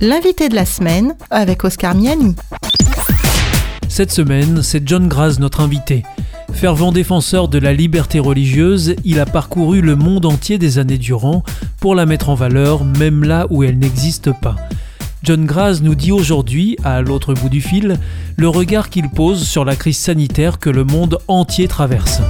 L'invité de la semaine avec Oscar Miani. Cette semaine, c'est John Graz notre invité. Fervent défenseur de la liberté religieuse, il a parcouru le monde entier des années durant pour la mettre en valeur, même là où elle n'existe pas. John Graz nous dit aujourd'hui, à l'autre bout du fil, le regard qu'il pose sur la crise sanitaire que le monde entier traverse.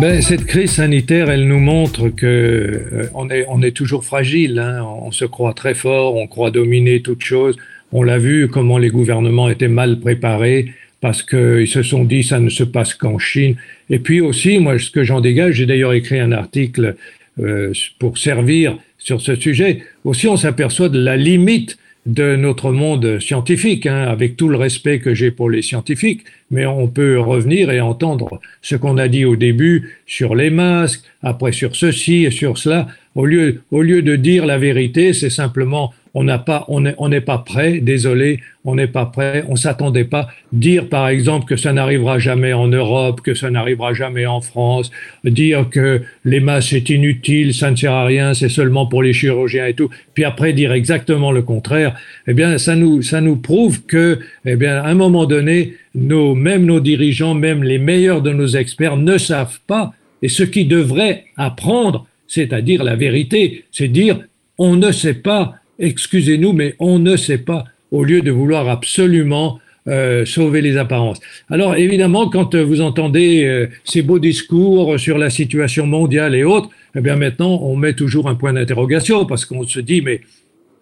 Ben, cette crise sanitaire, elle nous montre que euh, on, est, on est toujours fragile. Hein. On se croit très fort, on croit dominer toute chose. On l'a vu comment les gouvernements étaient mal préparés parce qu'ils se sont dit ça ne se passe qu'en Chine. Et puis aussi, moi, ce que j'en dégage, j'ai d'ailleurs écrit un article euh, pour servir sur ce sujet. Aussi, on s'aperçoit de la limite de notre monde scientifique, hein, avec tout le respect que j'ai pour les scientifiques, mais on peut revenir et entendre ce qu'on a dit au début sur les masques, après sur ceci et sur cela. Au lieu, au lieu de dire la vérité, c'est simplement on n'a pas, on n'est on pas prêt, désolé, on n'est pas prêt, on s'attendait pas. Dire par exemple que ça n'arrivera jamais en Europe, que ça n'arrivera jamais en France, dire que les masses c'est inutile, ça ne sert à rien, c'est seulement pour les chirurgiens et tout. Puis après dire exactement le contraire, eh bien ça nous, ça nous prouve que, eh bien à un moment donné, nos, même nos dirigeants, même les meilleurs de nos experts ne savent pas. Et ce qui devrait apprendre, c'est-à-dire la vérité, c'est dire on ne sait pas excusez-nous, mais on ne sait pas, au lieu de vouloir absolument euh, sauver les apparences. Alors évidemment, quand vous entendez euh, ces beaux discours sur la situation mondiale et autres, eh bien maintenant, on met toujours un point d'interrogation parce qu'on se dit, mais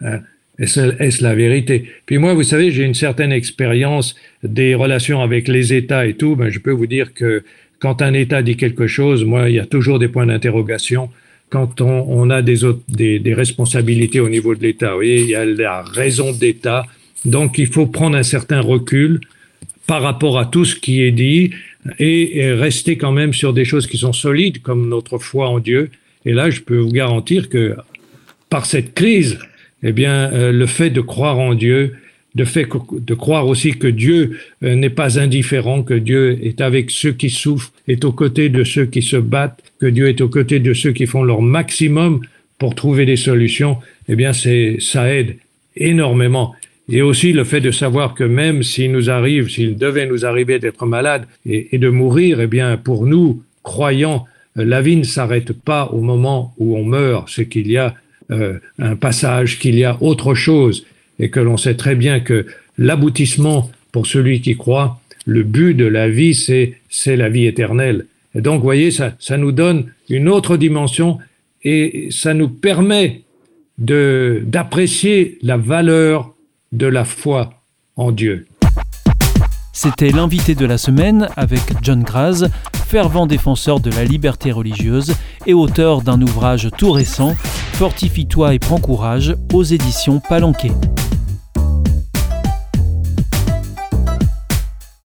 hein, est-ce la vérité? Puis moi, vous savez, j'ai une certaine expérience des relations avec les États et tout. Ben, je peux vous dire que quand un État dit quelque chose, moi, il y a toujours des points d'interrogation quand on, a des, responsabilités au niveau de l'État. Oui, il y a la raison d'État. Donc, il faut prendre un certain recul par rapport à tout ce qui est dit et, rester quand même sur des choses qui sont solides, comme notre foi en Dieu. Et là, je peux vous garantir que par cette crise, eh bien, euh, le fait de croire en Dieu, de fait croire aussi que Dieu euh, n'est pas indifférent, que Dieu est avec ceux qui souffrent, est aux côtés de ceux qui se battent, que Dieu est aux côtés de ceux qui font leur maximum pour trouver des solutions, eh bien c'est ça aide énormément. Et aussi le fait de savoir que même s'il nous arrive, s'il devait nous arriver d'être malade et, de mourir, eh bien pour nous croyants, euh, la vie ne s'arrête pas au moment où on meurt, c'est qu'il y a euh, un passage, qu'il y a autre chose et que l'on sait très bien que l'aboutissement pour celui qui croit, le but de la vie, c'est, c'est la vie éternelle. Donc, vous voyez, ça, ça nous donne une autre dimension et ça nous permet de, d'apprécier la valeur de la foi en Dieu. C'était l'invité de la semaine avec John Graz, fervent défenseur de la liberté religieuse et auteur d'un ouvrage tout récent, Fortifie-toi et prends courage aux éditions Palanquet.